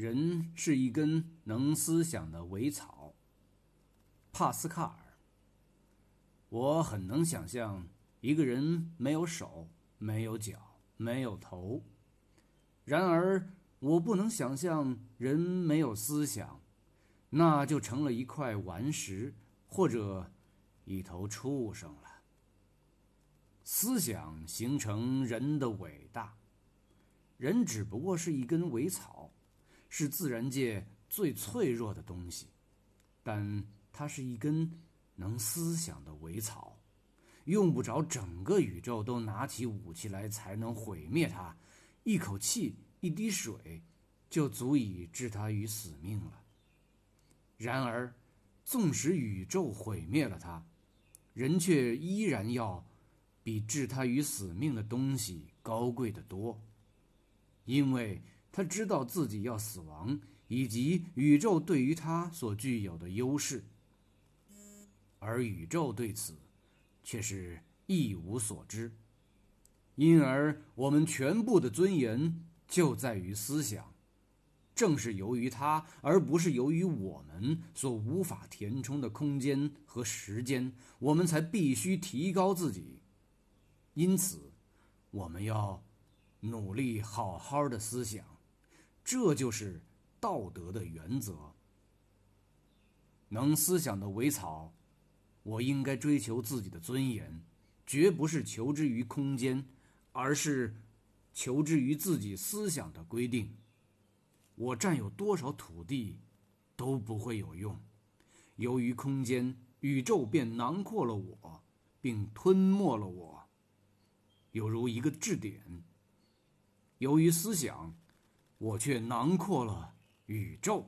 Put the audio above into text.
人是一根能思想的苇草。帕斯卡尔，我很能想象一个人没有手、没有脚、没有头。然而，我不能想象人没有思想，那就成了一块顽石或者一头畜生了。思想形成人的伟大，人只不过是一根苇草。是自然界最脆弱的东西，但它是一根能思想的苇草，用不着整个宇宙都拿起武器来才能毁灭它，一口气、一滴水就足以置它于死命了。然而，纵使宇宙毁灭了它，人却依然要比置它于死命的东西高贵得多，因为。他知道自己要死亡，以及宇宙对于他所具有的优势，而宇宙对此却是一无所知。因而，我们全部的尊严就在于思想。正是由于它，而不是由于我们所无法填充的空间和时间，我们才必须提高自己。因此，我们要努力好好的思想。这就是道德的原则。能思想的苇草，我应该追求自己的尊严，绝不是求之于空间，而是求之于自己思想的规定。我占有多少土地都不会有用，由于空间，宇宙便囊括了我，并吞没了我，犹如一个质点。由于思想。我却囊括了宇宙。